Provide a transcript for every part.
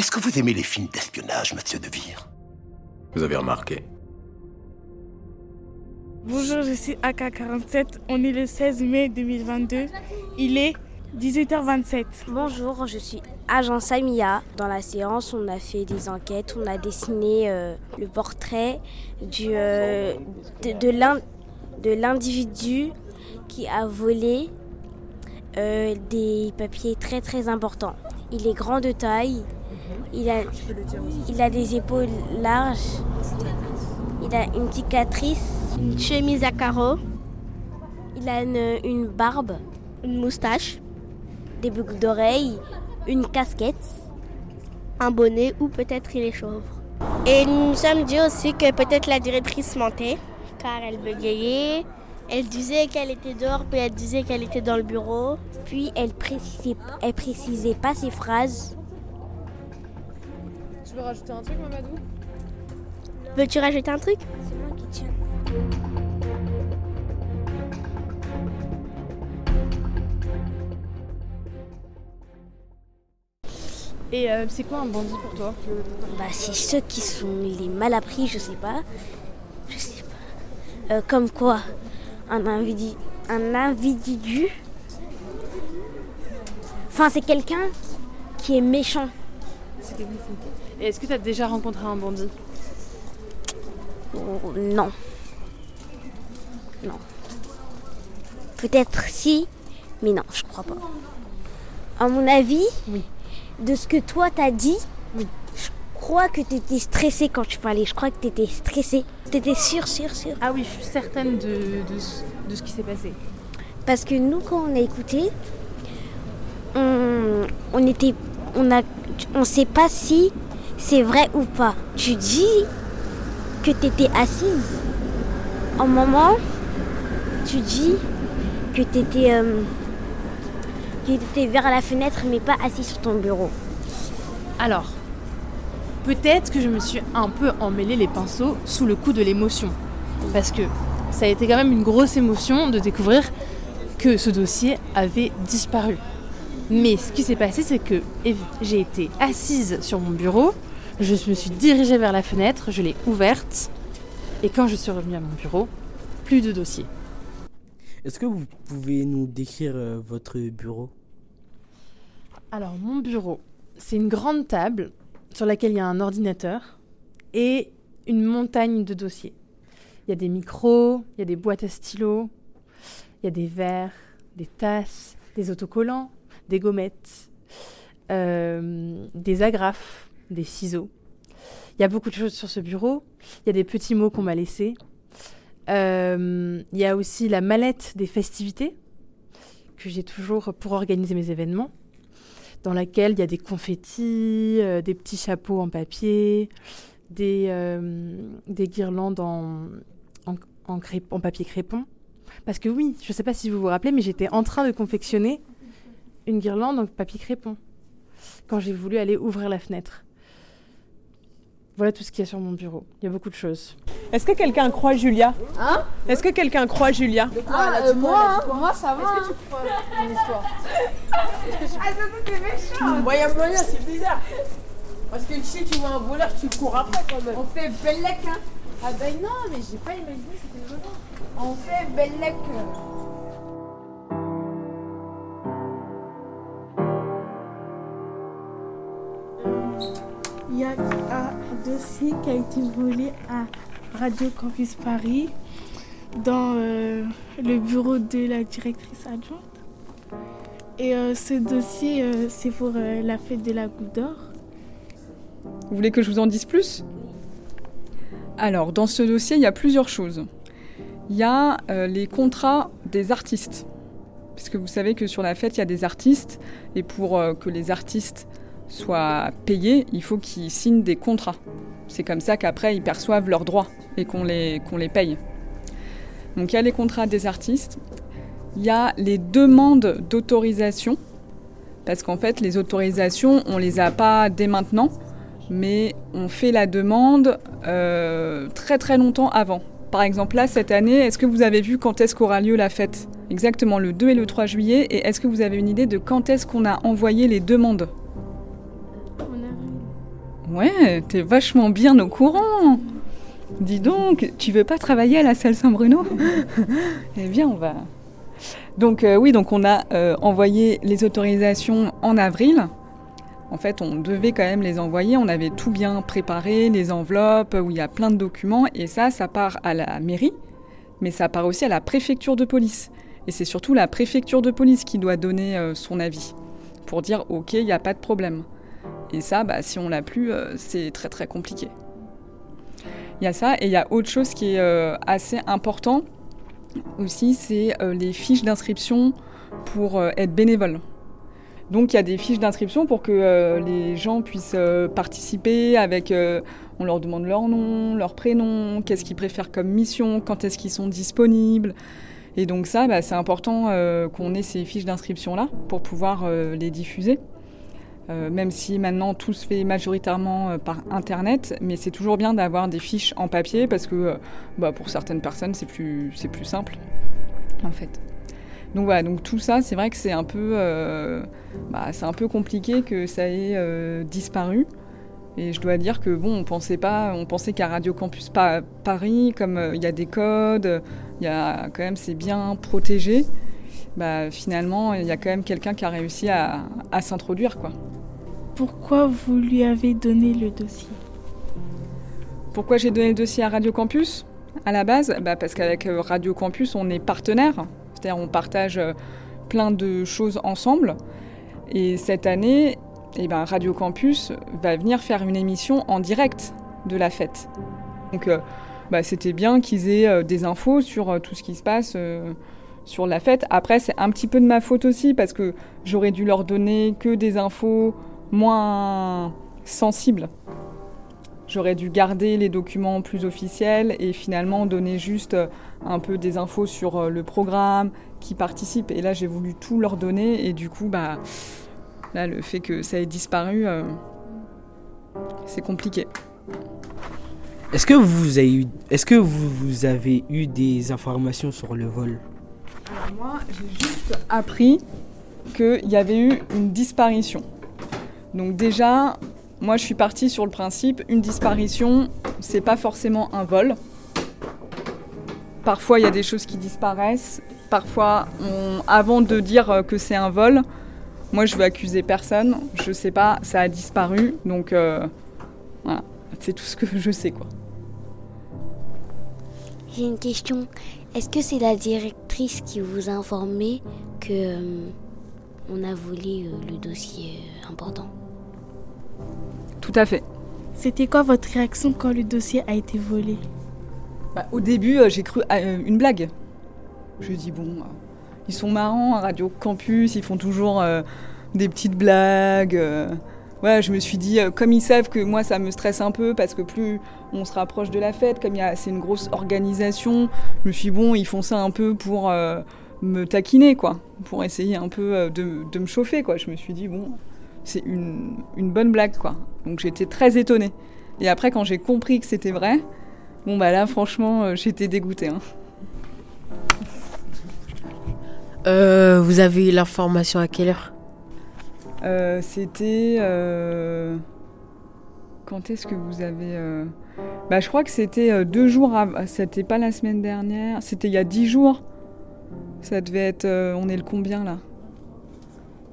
Est-ce que vous aimez les films d'espionnage, monsieur De Vire? Vous avez remarqué Bonjour, je suis AK47. On est le 16 mai 2022. Il est 18h27. Bonjour, je suis agent Samia. Dans la séance, on a fait des enquêtes, on a dessiné euh, le portrait du, euh, de, de l'individu qui a volé euh, des papiers très très importants. Il est grand de taille, il a, il a des épaules larges, il a une cicatrice, une chemise à carreaux, il a une, une barbe, une moustache, des boucles d'oreilles, une casquette, un bonnet ou peut-être il est chauve. Et nous nous sommes dit aussi que peut-être la directrice mentait car elle bégayait. Elle disait qu'elle était dehors, puis elle disait qu'elle était dans le bureau. Puis elle précisait, elle précisait pas ses phrases. Tu veux rajouter un truc, Mamadou? Veux-tu rajouter un truc? C'est moi qui tiens. Et euh, c'est quoi un bandit pour toi? Bah c'est ceux qui sont les mal appris, je sais pas. Je sais pas. Euh, comme quoi? Un individu, un individu? Enfin, c'est quelqu'un qui est méchant. Est-ce que tu as déjà rencontré un bandit? Oh, Non. Non. Peut-être si, mais non, je crois pas. À mon avis, Oui. de ce que toi t'as dit, Oui. je crois que t'étais stressé quand tu parlais. Je crois que t'étais stressé. T'étais sûr, sûr, sûr. Ah oui, je suis certaine de, de, ce- de ce qui s'est passé. Parce que nous, quand on a écouté, on, on était, on a, on sait pas si c'est vrai ou pas? Tu dis que tu étais assise. En moment, tu dis que tu étais, t'étais vers la fenêtre, mais pas assis sur ton bureau. Alors, peut-être que je me suis un peu emmêlé les pinceaux sous le coup de l'émotion. Parce que ça a été quand même une grosse émotion de découvrir que ce dossier avait disparu. Mais ce qui s'est passé, c'est que j'ai été assise sur mon bureau, je me suis dirigée vers la fenêtre, je l'ai ouverte, et quand je suis revenue à mon bureau, plus de dossier. Est-ce que vous pouvez nous décrire euh, votre bureau? Alors, mon bureau, c'est une grande table sur laquelle il y a un ordinateur et une montagne de dossiers. Il y a des micros, il y a des boîtes à stylos, il y a des verres, des tasses, des autocollants, des gommettes, euh, des agrafes, des ciseaux. Il y a beaucoup de choses sur ce bureau. Il y a des petits mots qu'on m'a laissés. Euh, il y a aussi la mallette des festivités que j'ai toujours pour organiser mes événements dans laquelle il y a des confettis, euh, des petits chapeaux en papier, des, euh, des guirlandes en, en, en papier crépon. Parce que oui, je ne sais pas si vous vous rappelez, mais j'étais en train de confectionner une guirlande en papier crépon quand j'ai voulu aller ouvrir la fenêtre. Voilà tout ce qu'il y a sur mon bureau. Il y a beaucoup de choses. Est-ce que quelqu'un croit Julia Hein Est-ce que quelqu'un croit Julia Ah, euh, moi, hein, moi ça va. Est-ce que tu crois mon histoire Moyen moyen, c'est bizarre. Parce que si tu vois un voleur, tu cours après quand même. On fait bellec, hein Ah ben non, mais j'ai pas imaginé que c'était violent. On fait bellec. Il y a un dossier qui a été volé à Radio Campus Paris dans euh, le bureau de la directrice adjointe. Et euh, ce dossier, euh, c'est pour la fête de la Goutte d'Or. Vous voulez que je vous en dise plus? Alors, dans ce dossier, il y a plusieurs choses. Il y a les contrats des artistes. Puisque vous savez que sur la fête, il y a des artistes. Et pour que les artistes soient payés, il faut qu'ils signent des contrats. C'est comme ça qu'après, ils perçoivent leurs droits et qu'on les, paye. Donc il y a les contrats des artistes. Il y a les demandes d'autorisation. Parce qu'en fait, les autorisations, on les a pas dès maintenant mais on fait la demande euh, très très longtemps avant. Par exemple, là, cette année, est-ce que vous avez vu quand est-ce qu'aura lieu la fête? Exactement, le 2 et le 3 juillet. Et est-ce que vous avez une idée de quand est-ce qu'on a envoyé les demandes? Ouais, t'es vachement bien au courant. Dis donc, tu veux pas travailler à la salle Saint-Bruno? Eh bien, on va. Donc euh, oui, donc on a euh, envoyé les autorisations en avril. En fait, on devait quand même les envoyer. On avait tout bien préparé, les enveloppes où il y a plein de documents. Et ça, ça part à la mairie, mais ça part aussi à la préfecture de police. Et c'est surtout la préfecture de police qui doit donner euh, son avis pour dire OK, il n'y a pas de problème. Et ça, bah, si on l'a plus, euh, c'est très très compliqué. Il y a ça, et il y a autre chose qui est euh, assez important aussi, c'est euh, les fiches d'inscription pour être bénévole. Donc il y a des fiches d'inscription pour que les gens puissent participer avec, on leur demande leur nom, leur prénom, qu'est-ce qu'ils préfèrent comme mission, quand est-ce qu'ils sont disponibles. Et donc ça, bah, c'est important qu'on ait ces fiches d'inscription-là pour pouvoir les diffuser. Euh, même si maintenant tout se fait majoritairement euh, par Internet, mais c'est toujours bien d'avoir des fiches en papier parce que euh, bah, pour certaines personnes c'est plus, c'est plus simple en fait. Donc voilà, donc tout ça c'est vrai que c'est un, peu, bah, c'est un peu compliqué que ça ait disparu. Et je dois dire que bon, on pensait pas, on pensait qu'à Radio Campus Pa- Paris, comme il y a des codes, il y a quand même c'est bien protégé. Bah, finalement, il y a quand même quelqu'un qui a réussi à, à s'introduire quoi. Pourquoi vous lui avez donné le dossier Pourquoi j'ai donné le dossier à Radio Campus à la base bah Parce qu'avec euh, Radio Campus, on est partenaire. C'est-à-dire on partage euh, plein de choses ensemble. Et cette année, eh ben, Radio Campus va venir faire une émission en direct de la fête. Donc euh, bah, c'était bien qu'ils aient des infos sur tout ce qui se passe sur la fête. Après, c'est un petit peu de ma faute aussi parce que j'aurais dû leur donner que des infos moins sensibles. J'aurais dû garder les documents plus officiels et finalement donner juste euh, un peu des infos sur euh, le programme, qui participe. Et là, j'ai voulu tout leur donner et du coup, bah, là, le fait que ça ait disparu, euh, c'est compliqué. Est-ce que vous avez eu, est-ce que vous, vous avez eu des informations sur le vol? Alors moi, j'ai juste appris qu'il y avait eu une disparition. Donc déjà, moi je suis partie sur le principe, une disparition, c'est pas forcément un vol. Parfois il y a des choses qui disparaissent. Parfois, avant de dire euh, que c'est un vol, moi je veux accuser personne. Je sais pas, ça a disparu. Donc euh, voilà, c'est tout ce que je sais quoi. J'ai une question. Est-ce que c'est la directrice qui vous a informé que euh, on a volé le dossier important? Tout à fait. C'était quoi votre réaction quand le dossier a été volé Bah, au début, euh, j'ai cru à euh, une blague. Je dis bon, euh, ils sont marrants à Radio Campus, ils font toujours euh, des petites blagues. euh. Ouais, je me suis dit, euh, comme ils savent que moi ça me stresse un peu parce que plus on se rapproche de la fête, comme il y a- c'est une grosse organisation, je me suis dit, bon, ils font ça un peu pour euh, me taquiner, quoi, pour essayer un peu euh, de, de me chauffer, quoi. Je me suis dit, bon, c'est une, une bonne blague, quoi. Donc j'étais très étonnée. Et après, quand j'ai compris que c'était vrai, Bon bah là franchement euh, j'étais dégoûtée. hein. Euh, vous avez eu l'information à quelle heure? Euh, C'était... euh, Quand est-ce que vous avez... Bah je crois que c'était deux jours avant... C'était pas la semaine dernière, c'était il y a dix jours. Ça devait être... euh, On est le combien là?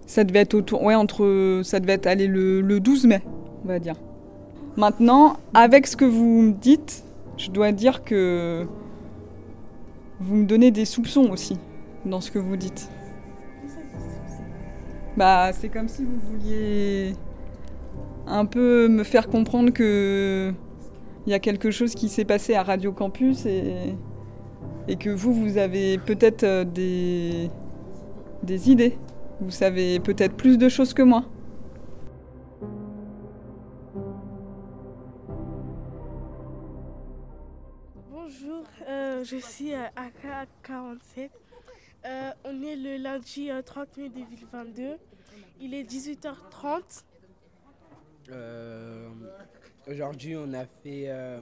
Ça devait être autour... Ouais entre... Ça devait être le, le 12 mai, on va dire. Maintenant, avec ce que vous me dites, je dois dire que... Vous me donnez des soupçons aussi dans ce que vous dites. Bah, c'est comme si vous vouliez un peu me faire comprendre que il y a quelque chose qui s'est passé à Radio Campus et, et que vous, vous avez peut-être euh, des, des idées. Vous savez peut-être plus de choses que moi. Bonjour, euh, je suis euh, AK47. Euh, on est le lundi euh, 30 mai 2022. Il est 18h30. Euh, Aujourd'hui, on a fait, euh,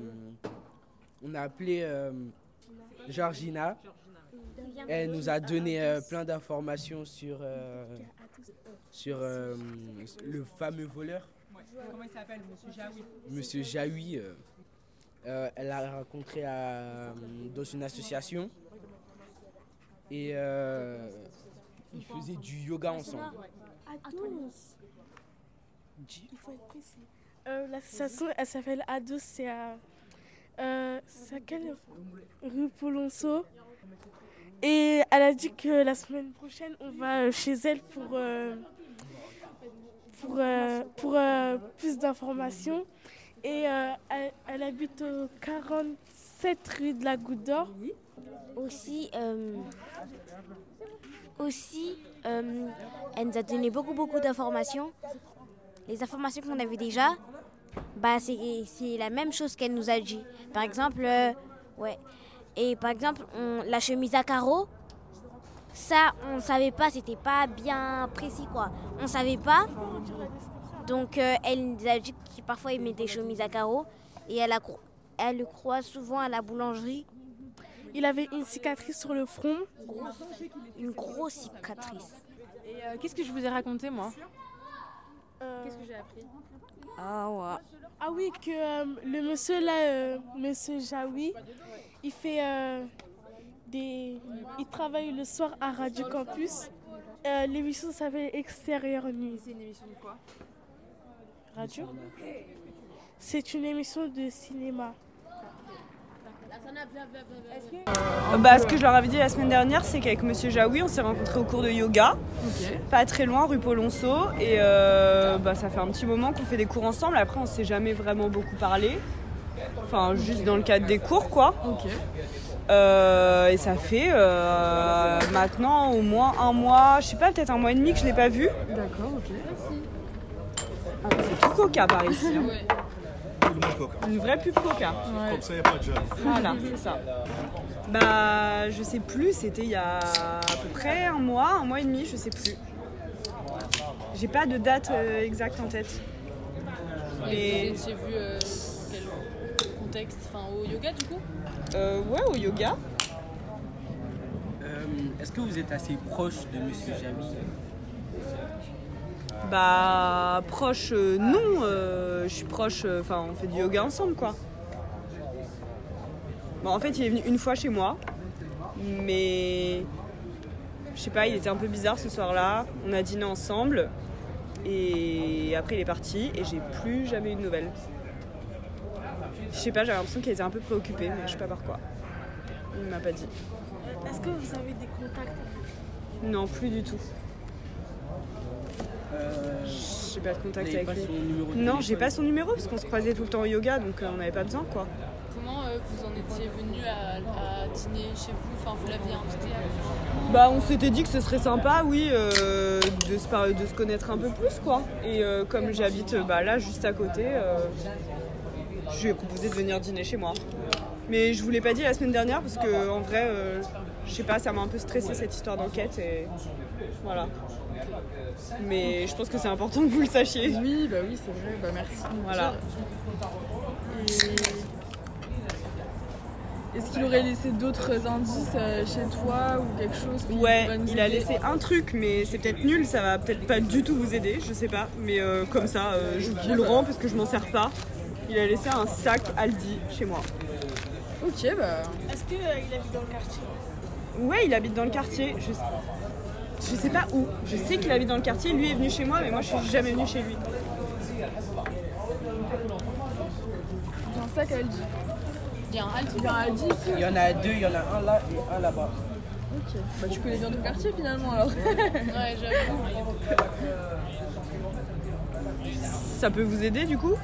on a appelé euh, Georgina. Elle nous a donné euh, plein d'informations sur, euh, sur euh, le fameux voleur. Comment il s'appelle, monsieur Jaoui Monsieur Jaoui, elle l'a rencontré à, dans une association. Et euh, ils faisaient du yoga ensemble. Ados. Il faut être précis. Euh, L'association, elle s'appelle Ados, c'est à. Euh, c'est à quelle rue Polonceau. Et elle a dit que la semaine prochaine, on va euh, chez elle pour, euh, pour, euh, pour plus d'informations. Et elle, habite au 47 rue de la Goutte d'Or. Aussi, aussi elle nous a donné beaucoup, beaucoup d'informations. Les informations qu'on avait déjà, bah, c'est la même chose qu'elle nous a dit. Par exemple, ouais. Et par exemple, on- la chemise à carreaux, ça, on ne savait pas, c'était pas bien précis, quoi. On savait pas. Donc, euh, elle nous a dit qu'il parfois il met des chemises à carreaux. Et elle, a, cro- elle le croit souvent à la boulangerie. Il avait une cicatrice sur le front. Une grosse cicatrice. Et euh, qu'est-ce que je vous ai raconté, moi? Qu'est-ce que j'ai appris? Ah ouais. Ah oui, que euh, le monsieur là, euh, monsieur Jaoui, il fait euh, des. Il travaille le soir à Radio Campus. Euh, L'émission s'appelle Extérieur Nuit. C'est une émission de quoi? Radio? C'est une émission de cinéma. Bah, ce que je leur avais dit la semaine dernière, c'est qu'avec Monsieur Jaoui, on s'est rencontrés au cours de yoga, pas très loin, rue Polonceau. Et euh, bah, ça fait un petit moment qu'on fait des cours ensemble. Après, on s'est jamais vraiment beaucoup parlé. Enfin, juste dans le cadre des cours, quoi. Euh, et ça fait euh, maintenant au moins un mois, je sais pas, peut-être un mois et demi que je l'ai pas vu. D'accord, ok. Ah, c'est tout coca par ici. hein. Une vraie pub coca. Comme ça, il n'y a pas de. Voilà, c'est ça. Bah, je sais plus, c'était il y a à peu près un mois, un mois et demi, je sais plus. J'ai pas de date euh, exacte en tête. Mais vous étiez vu euh, contexte Enfin, au yoga du coup euh, ouais, au yoga. Euh, Est-ce que vous êtes assez proche de Monsieur Jaoui Bah, proche, euh, non. euh, je suis proche, euh, enfin, on fait du yoga ensemble, quoi. Bon, en fait, il est venu une fois chez moi, mais je sais pas, il était un peu bizarre ce soir-là. On a dîné ensemble, et après, il est parti, et j'ai plus jamais eu de nouvelles. Je sais pas, j'avais l'impression qu'il était un peu préoccupé, mais je sais pas par quoi. Il m'a pas dit. Est-ce que vous avez des contacts Non, plus du tout. Euh, J'ai pas de contact avec pas lui. son numéro de Non, j'ai pas son numéro parce qu'on se croisait tout le temps au yoga, donc euh, on n'avait pas besoin quoi. Comment euh, vous en étiez venu à, à dîner chez vous? Enfin, vous l'aviez invité à... Bah, on s'était dit que ce serait sympa, oui, euh, de, se par- de se connaître un peu plus quoi. Et euh, comme j'habite bah, là juste à côté, euh, je lui ai proposé de venir dîner chez moi. Mais je vous l'ai pas dit la semaine dernière parce que en vrai, euh, je sais pas, ça m'a un peu stressé cette histoire d'enquête et voilà. Mais je pense que c'est important que vous le sachiez. Oui, bah oui, c'est vrai, bah merci. Voilà. Est-ce qu'il aurait laissé d'autres indices euh, chez toi ou quelque chose Ouais, nous il a laissé un truc, mais c'est peut-être nul, ça va peut-être pas du tout vous aider, je sais pas. Mais euh, comme ça, euh, je vous le rends parce que je m'en sers pas. Il a laissé un sac Aldi chez moi. Ok, bah. Est-ce qu'il habite dans le quartier? Ouais, il habite dans le quartier. Je, je sais pas où. Je sais qu'il habite dans le quartier. Lui est venu chez moi, mais moi je suis jamais venue chez lui. J'ai un sac Aldi. Il y a un Aldi, il y a un Aldi ici. Il y en a deux, il y en a un là et un là-bas. Ok, bah tu connais bien ton quartier finalement alors. ouais, j'avoue. Ça peut vous aider du coup?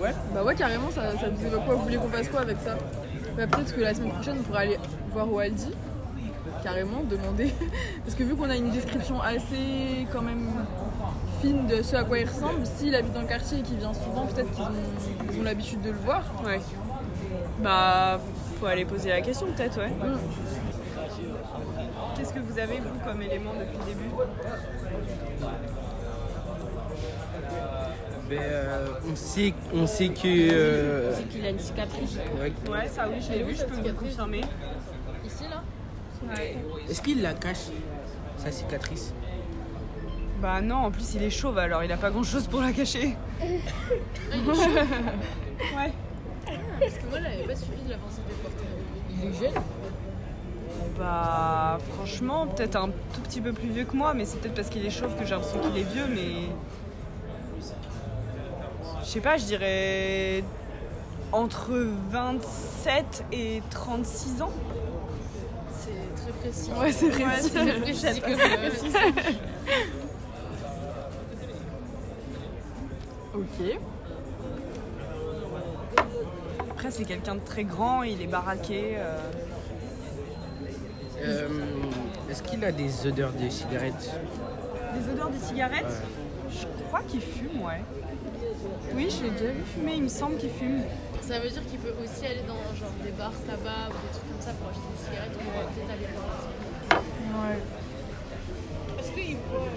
Ouais. Bah ouais, carrément, ça, ça vous évoque quoi Vous voulez qu'on fasse quoi avec ça Bah peut-être que la semaine prochaine, on pourrait aller voir au Aldi. Carrément, demander. Parce que vu qu'on a une description assez quand même fine de ce à quoi il ressemble, s'il habite dans le quartier et qu'il vient souvent, peut-être qu'ils ont, ils ont l'habitude de le voir. Ouais. Bah, faut aller poser la question peut-être, ouais. Mm. Qu'est-ce que vous avez vous comme élément depuis le début? Ben, euh, on, sait, on sait que. euh, C'est qu'il a une cicatrice. ouais. Ouais, ça oui, je l'ai vu, je peux vous le confirmer. Ici là? Ouais. Est-ce qu'il la cache, sa cicatrice? Bah non, en plus il est chauve alors il a pas grand chose pour la cacher. il est ouais. Parce que moi, j'avais pas suffi de l'avancer des portraits. Il est jeune Bah franchement, peut-être un tout petit peu plus vieux que moi, mais c'est peut-être parce qu'il est chauve que j'ai l'impression qu'il est vieux, mais. Je sais pas, je dirais entre 27 et 36 ans. C'est très précis. Ouais, c'est précis. c'est très précis comme, euh, Ok. Après, c'est quelqu'un de très grand, il est baraqué. euh, Euh, Est-ce qu'il a des odeurs de cigarettes? Des odeurs de cigarettes? Je crois qu'il fume, ouais. Oui, je l'ai déjà vu fumer, il me semble qu'il fume. Ça veut dire qu'il peut aussi aller dans genre des bars tabac ou des trucs comme ça pour acheter des cigarettes ou peut-être aller boire. Ouais. Est-ce qu'il boit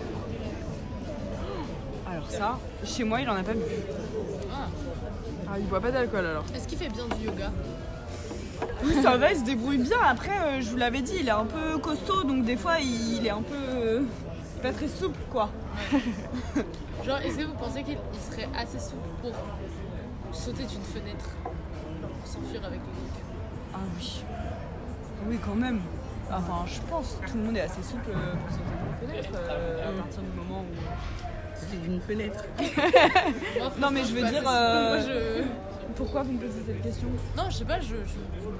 Alors ça, chez moi, il en a pas bu. Ah. Ah, il boit pas d'alcool alors. Est-ce qu'il fait bien du yoga? Oui, ça va, il se débrouille bien. Après, euh, je vous l'avais dit, il est un peu costaud, donc des fois, il est un peu. euh, pas très souple, quoi. Genre, est-ce que vous pensez qu'il il serait assez souple pour sauter d'une fenêtre Genre pour s'enfuir avec le truc Ah oui. Oui, quand même. Enfin, je pense que tout le monde est assez souple euh, pour sauter d'une fenêtre euh, à partir du moment où. Sauter d'une fenêtre non, mais je veux dire. c'est- euh, moi, je- Pourquoi vous me posez cette question? Non, je sais pas, je. je-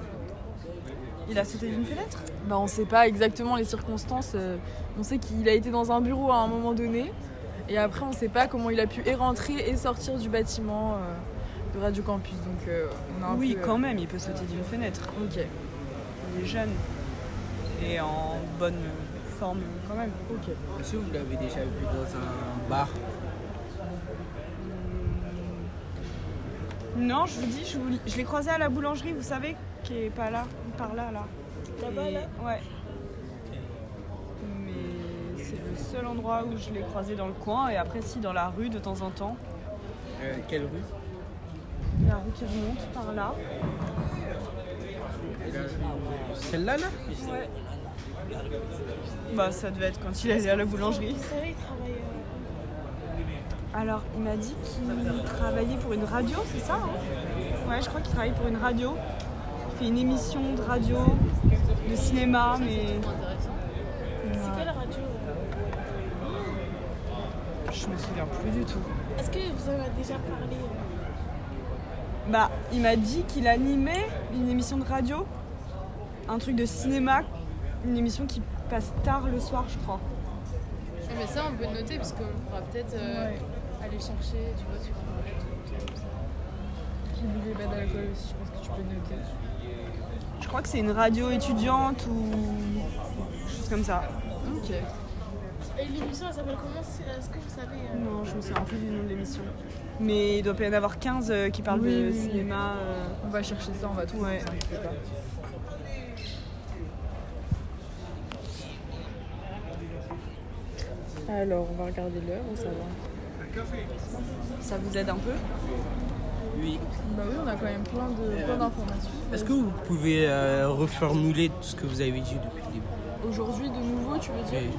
Il a sauté d'une fenêtre? Bah, on sait pas exactement les circonstances. euh, On sait qu'il a été dans un bureau à un moment donné. Et après, on sait pas comment il a pu et rentrer et sortir du bâtiment euh, de Radio Campus. Donc, euh, on a un Oui, peu, euh, quand même, il peut sauter d'une fenêtre. Ok. Il est jeune. Et en bonne forme, quand même. Ok. Est-ce que vous l'avez déjà vu dans un bar? Non, je vous dis, je, vous- je l'ai croisé à la boulangerie, vous savez, qui est pas là, par là, là. Là-bas, Et- là? Ouais. Le seul endroit où je l'ai croisé dans le coin, et après, si, dans la rue de temps en temps. Euh, Quelle rue? La rue qui remonte par là. Celle-là, là? Ouais. Bah, ça devait être quand il allait à la boulangerie. Il travaille. euh, Alors, il m'a dit qu'il travaillait pour une radio, c'est ça hein? Ouais, je crois qu'il travaille pour une radio. Il fait une émission de radio, de cinéma, mais. C'est quelle radio euh Je me souviens plus du tout. Est-ce que vous en avez déjà parlé? Bah, il m'a dit qu'il animait une émission de radio, un truc de cinéma, une émission qui passe tard le soir, je crois. Ah, mais ça, on peut le noter parce qu'on pourra peut-être euh, aller chercher, tu vois, sur. Qui buvait pas d'alcool aussi, je pense que tu peux noter. Je crois que c'est une radio étudiante ou chose comme ça. Ok. Et l'émission, elle s'appelle comment c'est- Est-ce que vous savez euh, Non, je me souviens plus du nom de l'émission. Mais il doit pas y en avoir 15 euh, qui parlent Oui, de oui, cinéma. euh. On va chercher ça, on va. Ouais. ça, pas. Alors, on va regarder l'heure, ça va. Ça vous aide un peu Oui. Bah oui, on a quand même plein de plein d'informations. Est-ce que vous pouvez euh, reformuler tout ce que vous avez dit depuis le début? Aujourd'hui, de nouveau, tu veux dire? Oui.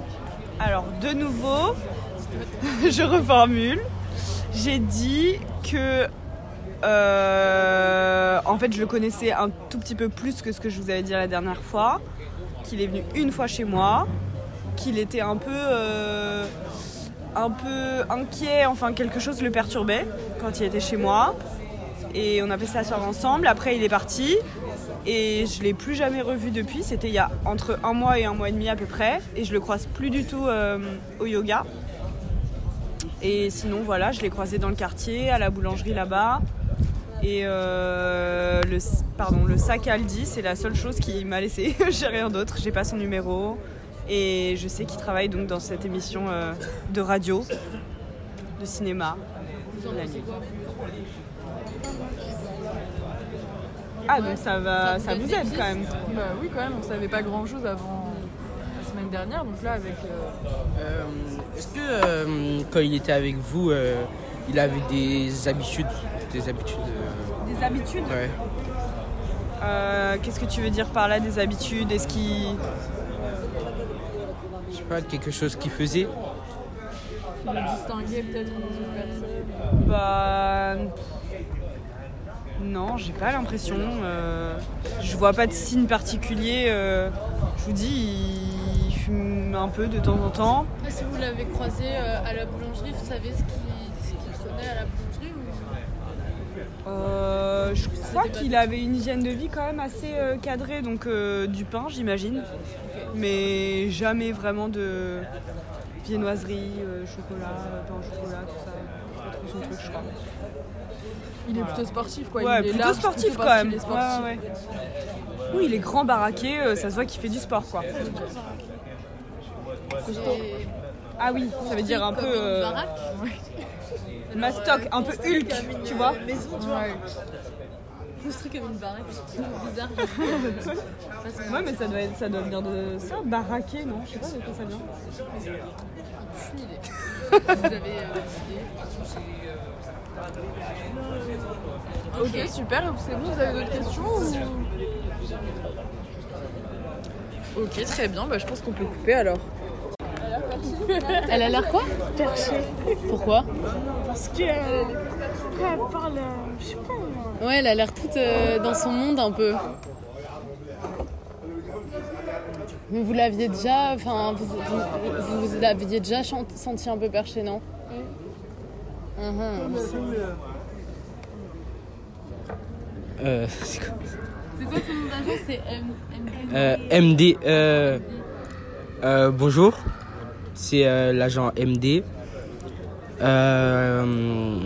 Alors, de nouveau, je reformule. J'ai dit que. euh, en fait, je le connaissais un tout petit peu plus que ce que je vous avais dit la dernière fois. Qu'il est venu une fois chez moi. Qu'il était un peu. euh, un peu inquiet, enfin quelque chose le perturbait quand il était chez moi. Et on a passé la soirée ensemble. Après, il est parti. Et je l'ai plus jamais revu depuis. C'était il y a entre un mois et un mois et demi à peu près. Et je le croise plus du tout euh, au yoga. Et sinon, voilà, je l'ai croisé dans le quartier, à la boulangerie là-bas. Et euh, le, pardon, le sac Aldi, c'est la seule chose qui m'a laissé. J'ai rien d'autre. J'ai pas son numéro. Et je sais qu'il travaille donc dans cette émission euh, de radio, de cinéma. La nuit. Ah, donc ça, va, Ça ça vous aide quand même. Bah oui, quand même, on savait pas grand chose avant la semaine dernière, donc là, avec. euh, Euh, Est-ce que euh, quand il était avec vous, euh, il avait des habitudes Des habitudes euh, Des habitudes Ouais. Euh, Qu'est-ce que tu veux dire par là, des habitudes? Est-ce qu'il. Je sais pas, quelque chose qu'il faisait qui le distinguait peut-être des autres personnes Bah. Non, j'ai pas l'impression. euh, je vois pas de signe particulier. euh, je vous dis, il fume un peu de temps en temps. Ah, Si vous l'avez croisé euh, à la boulangerie, vous savez ce qu'il qu'il prenait à la boulangerie ou... Euh, je crois qu'il avait une hygiène de vie quand même assez cadrée, donc du pain, j'imagine. Mais jamais vraiment de viennoiserie, chocolat, pain au chocolat, tout ça. Pas trop son truc, je crois. Il est plutôt sportif quoi. Ouais, il est plutôt large, sportif plutôt quand même. sportif. Ouais, ouais. Oui, il est grand, baraqué, euh, ça se voit qu'il fait du sport, quoi. Ah oui, ça veut dire un peu. Euh, mastoc, un peu Hulk, tu vois. Maison, tu vois. Construit comme une baraque, c'est bizarre. Ouais, mais ça doit, être, ça doit venir de ça, baraqué, non? Je sais pas de quoi ça vient. Vous avez euh, Ok, super. C'est bon, vous avez d'autres questions ou... Ok, très bien. Bah, je pense qu'on peut couper alors. Elle a l'air quoi? Perché. Pourquoi? Parce que euh, quand elle parle, euh, je sais pas moi. Ouais, elle a l'air toute euh, dans son monde un peu. Mais vous l'aviez déjà, enfin, vous, vous, vous l'aviez déjà senti un peu perché, non? Euh, c'est quoi C'est quoi ton nom d'agence C'est M. Euh, MD. euh, euh, bonjour, c'est euh, l'agent MD. Euh,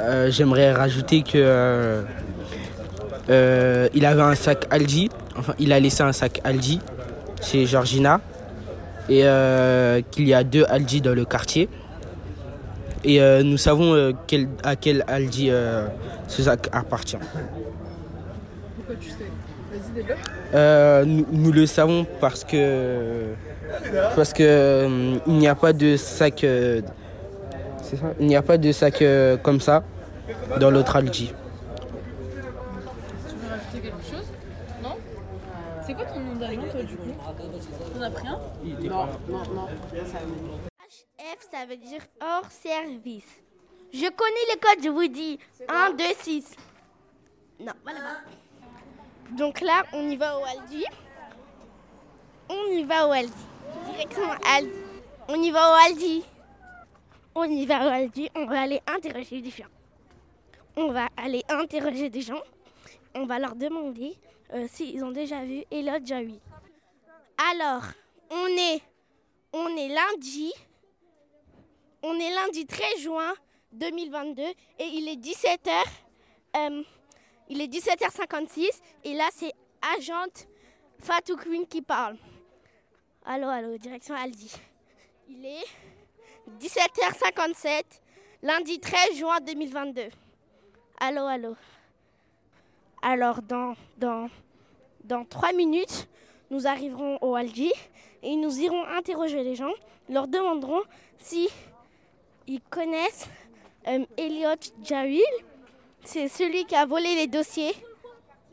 euh, J'aimerais rajouter que euh, euh, il avait un sac Aldi. Enfin, il a laissé un sac Aldi chez Georgina et euh, qu'il y a deux Aldi dans le quartier. Et euh, nous savons euh, quel- à quel Aldi euh, ce sac appartient. Pourquoi tu sais? Vas-y. Euh, nous, nous le savons parce que parce que il n'y a pas de sac c'est ça? Il n'y a pas de sac comme ça dans l'autre Aldi. Tu veux rajouter quelque chose Non C'est quoi ton nom d'agent, toi, du coup T'en as pris un Non, non, non. F, ça veut dire hors service. Je connais les codes, je vous dis. 1, 2, 6. Non, voilà. Donc là, on y va au Aldi. On y va au Aldi. Directement Aldi. On y va au Aldi. On y va au Aldi. On va aller interroger des gens. On va aller interroger des gens. On va leur demander euh, s'ils ont déjà vu Elliot Jawi. Alors, on est, on est lundi. On est lundi 13 juin 2022 et il est 17h. euh, il est 17h56 et là c'est agente Fatou Queen qui parle. Allô, allô, direction Aldi. Il est 17h57, lundi 13 juin 2022. Allô, allô. Alors dans, dans, dans 3 minutes, nous arriverons au Aldi et nous irons interroger les gens. Leur demanderons si ils connaissent euh, Elliot Jawil. C'est celui qui a volé les dossiers.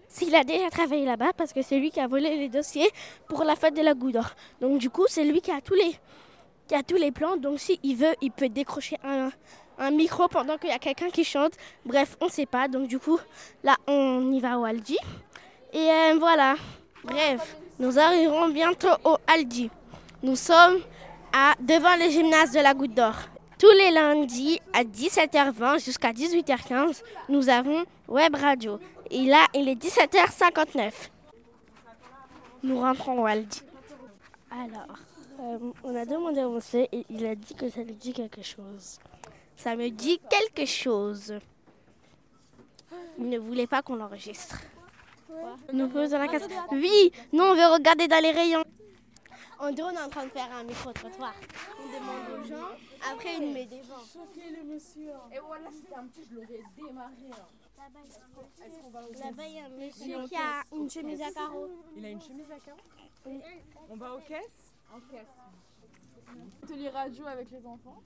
S'il a déjà travaillé là-bas, parce que c'est lui qui a volé les dossiers pour la fête de la Goutte d'Or. Donc du coup, c'est lui qui a tous les, qui a tous les plans. Donc s'il veut, il peut décrocher un, micro pendant qu'il y a quelqu'un qui chante. Bref, on ne sait pas. Donc du coup, là, on y va au Aldi. Et euh, voilà. Bref, nous arriverons bientôt au Aldi. Nous sommes devant le gymnase de la Goutte d'Or. Tous les lundis à 17h20 jusqu'à 18h15, nous avons Web Radio. Et là, il est 17h59. Nous rentrons au Aldi. Alors, euh, on a demandé au monsieur et il a dit que ça lui dit quelque chose. Ça me dit quelque chose. Il ne voulait pas qu'on l'enregistre. Nous dans la casse. Oui, nous on veut regarder dans les rayons. On dirait on est en train de faire un micro-trottoir. On demande aux gens, après il met des gens. Et voilà, c'était un petit, je l'aurais démarré. Là-bas, il y a un monsieur qui a une chemise à carreaux. Il a une chemise à carreaux Oui. On va aux caisses En caisse. Atelier radio avec les enfants.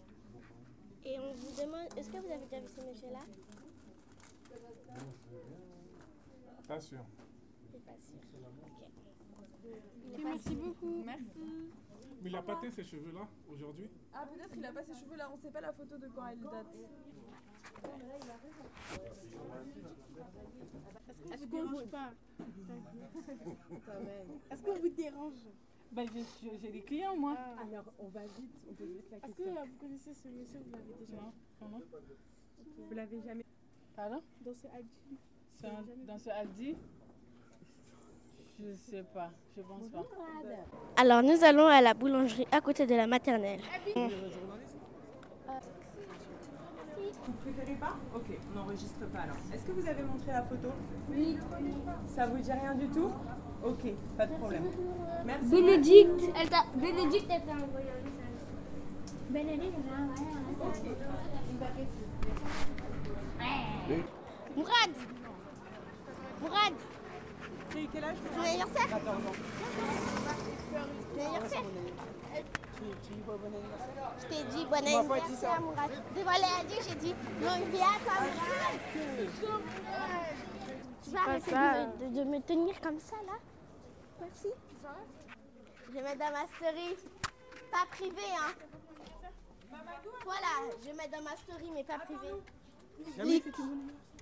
Et on vous demande, est-ce que vous avez déjà vu ce monsieur-là? Pas sûr. Merci beaucoup. Merci. Mais il a pas ses cheveux là, aujourd'hui Ah, peut-être il a pas ses cheveux là, on sait pas la photo de quand elle date. Est-ce qu'on vous pas Est-ce qu'on vous dérange? Ben, j'ai des clients, moi. Alors, on va vite, on peut vite la Est-ce que euh, vous connaissez ce monsieur Vous l'avez déjà Non, comment Vous l'avez jamais Pardon? Dans ce Aldi. Un- Dans ce Aldi? Je sais pas, je pense pas. Alors nous allons à la boulangerie à côté de la maternelle. Vous préférez pas Ok, on n'enregistre pas alors. Est-ce que vous avez montré la photo Oui. Ça vous dit rien du tout Ok, pas de problème. Merci. Bénédicte, elle t'a Bénédicte elle t'a envoyé un message. Bénédicte elle t'a envoyé un message. Mourad Mourad C'est quel âge Ton anniversaire Attends, attends. Ton anniversaire Tu dis quoi, bon anniversaire Je t'ai dit bon anniversaire Mourad. Devant les dit, j'ai dit à toi Mourad. Tu vas arrêter de, de- de me tenir comme ça là Merci. Je vais mettre dans ma story. Pas privé hein. Voilà, je vais mettre dans ma story mais pas privé.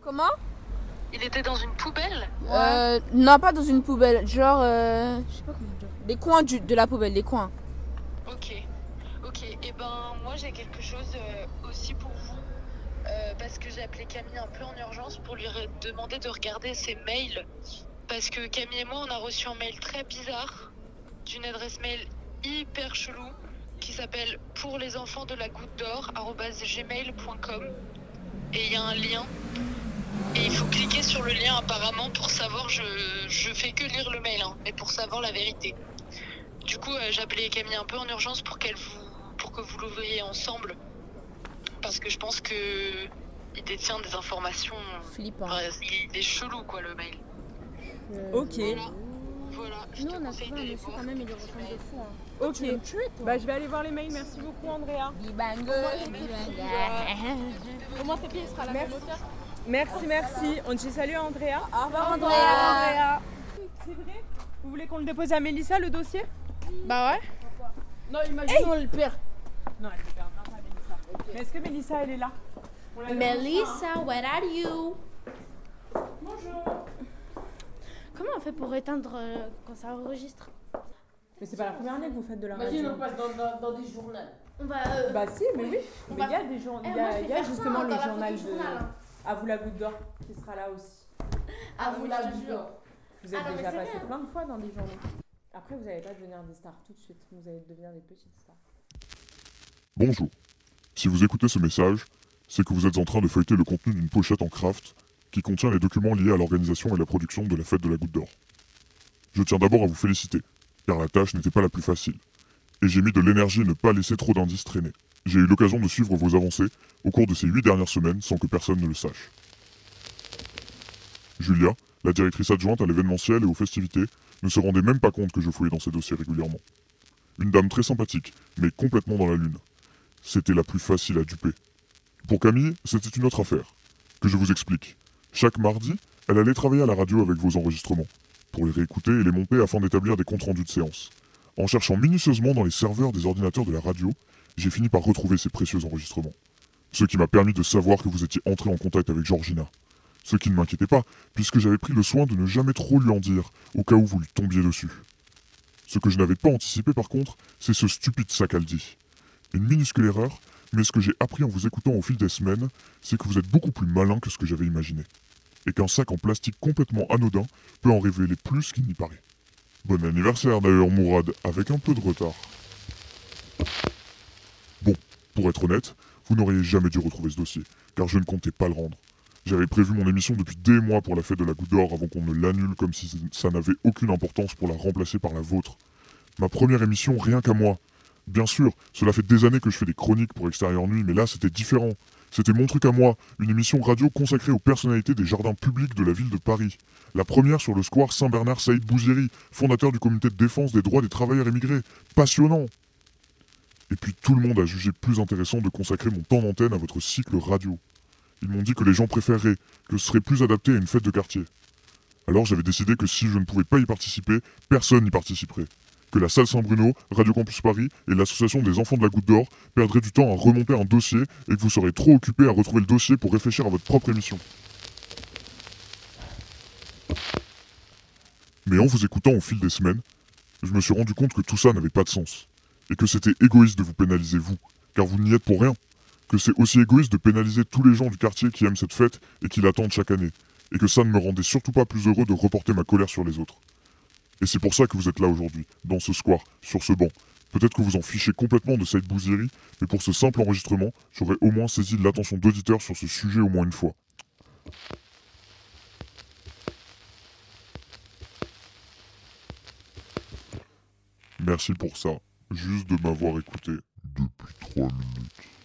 Comment? Il était dans une poubelle euh, Non, pas dans une poubelle. Genre, euh, je sais pas comment dire. Les coins du- de la poubelle, les coins. Ok. Ok. Et ben moi j'ai quelque chose euh, aussi pour vous. Euh, parce que j'ai appelé Camille un peu en urgence pour lui demander de regarder ses mails. Parce que Camille et moi on a reçu un mail très bizarre d'une adresse mail hyper chelou qui s'appelle pour les enfants de la goutte d'or gmail.com et il y a un lien et il faut cliquer sur le lien apparemment pour savoir je, je fais que lire le mail hein, mais pour savoir la vérité du coup euh, j'ai appelé Camille un peu en urgence pour qu'elle vous pour que vous l'ouvriez ensemble parce que je pense que il détient des informations Flippant. Il est chelou quoi le mail Ok. voilà Nous on a trouvé un monsieur quand même, il est ressemble de fou. Hein. Ok. Bah je vais aller voir les mails. Merci beaucoup Andrea. Bibango. Au moins tes pieds sera la même hauteur. Merci, merci. On dit salut à Andrea. Au revoir, Au Andrea. C'est vrai Vous voulez qu'on le dépose à Mélissa le dossier Bah ouais. Non, imagine on le perd. Non, elle ne perdra pas Mélissa. Mais est-ce que Mélissa elle est là dérange Melissa, where are you? Bonjour. Comment on fait pour éteindre euh, quand ça enregistre? Mais c'est pas la première année que vous faites de la Imagine radio. on passe dans, dans, dans des journaux. On va. euh, Bah si, mais oui. On Mais va il y a des journaux. Il y moi, a, je vais il y a faire ça justement le journal de. journal, hein. À vous la goutte d'or qui sera là aussi. À vous la jure. Vous êtes Ah déjà passé hein. plein de fois dans des journaux. Après, vous n'allez pas devenir des stars tout de suite. Vous allez devenir des petites stars. Bonjour. Si vous écoutez ce message, c'est que vous êtes en train de feuilleter le contenu d'une pochette en craft qui contient les documents liés à l'organisation et la production de la fête de la Goutte d'Or. Je tiens d'abord à vous féliciter, car la tâche n'était pas la plus facile. Et j'ai mis de l'énergie à ne pas laisser trop d'indices traîner. J'ai eu l'occasion de suivre vos avancées au cours de ces huit dernières semaines sans que personne ne le sache. Julia, la directrice adjointe à l'événementiel et aux festivités, ne se rendait même pas compte que je fouillais dans ses dossiers régulièrement. Une dame très sympathique, mais complètement dans la lune. C'était la plus facile à duper. Pour Camille, c'était une autre affaire. Que je vous explique. Chaque mardi, elle allait travailler à la radio avec vos enregistrements, pour les réécouter et les monter afin d'établir des comptes rendus de séance. En cherchant minutieusement dans les serveurs des ordinateurs de la radio, j'ai fini par retrouver ces précieux enregistrements. Ce qui m'a permis de savoir que vous étiez entré en contact avec Georgina. Ce qui ne m'inquiétait pas, puisque j'avais pris le soin de ne jamais trop lui en dire, au cas où vous lui tombiez dessus. Ce que je n'avais pas anticipé par contre, c'est ce stupide sac Aldi. Une minuscule erreur, mais ce que j'ai appris en vous écoutant au fil des semaines, c'est que vous êtes beaucoup plus malin que ce que j'avais imaginé. Et qu'un sac en plastique complètement anodin peut en révéler plus qu'il n'y paraît. Bon anniversaire d'ailleurs, Mourad, avec un peu de retard. Pour être honnête, vous n'auriez jamais dû retrouver ce dossier, car je ne comptais pas le rendre. J'avais prévu mon émission depuis des mois pour la fête de la Goutte d'Or avant qu'on ne l'annule comme si ça n'avait aucune importance pour la remplacer par la vôtre. Ma première émission rien qu'à moi. Bien sûr, cela fait des années que je fais des chroniques pour Extérieur Nuit, mais là c'était différent. C'était mon truc à moi, une émission radio consacrée aux personnalités des jardins publics de la ville de Paris. La première sur le square Saint-Bernard Saïd Bouzieri, fondateur du comité de défense des droits des travailleurs émigrés. Passionnant Et puis tout le monde a jugé plus intéressant de consacrer mon temps d'antenne à votre cycle radio. Ils m'ont dit que les gens préféreraient, que ce serait plus adapté à une fête de quartier. Alors j'avais décidé que si je ne pouvais pas y participer, personne n'y participerait. que la salle Saint-Bruno, Radio Campus Paris et l'association des enfants de la Goutte d'Or perdraient du temps à remonter un dossier et que vous serez trop occupé à retrouver le dossier pour réfléchir à votre propre émission. Mais en vous écoutant au fil des semaines, je me suis rendu compte que tout ça n'avait pas de sens. Et que c'était égoïste de vous pénaliser vous, car vous n'y êtes pour rien. Que c'est aussi égoïste de pénaliser tous les gens du quartier qui aiment cette fête et qui l'attendent chaque année. Et que ça ne me rendait surtout pas plus heureux de reporter ma colère sur les autres. Et c'est pour ça que vous êtes là aujourd'hui, dans ce square, sur ce banc. Peut-être que vous en fichez complètement de cette bousillerie, mais pour ce simple enregistrement, j'aurais au moins saisi l'attention d'auditeurs sur ce sujet au moins une fois. Merci pour ça, juste de m'avoir écouté depuis trois minutes.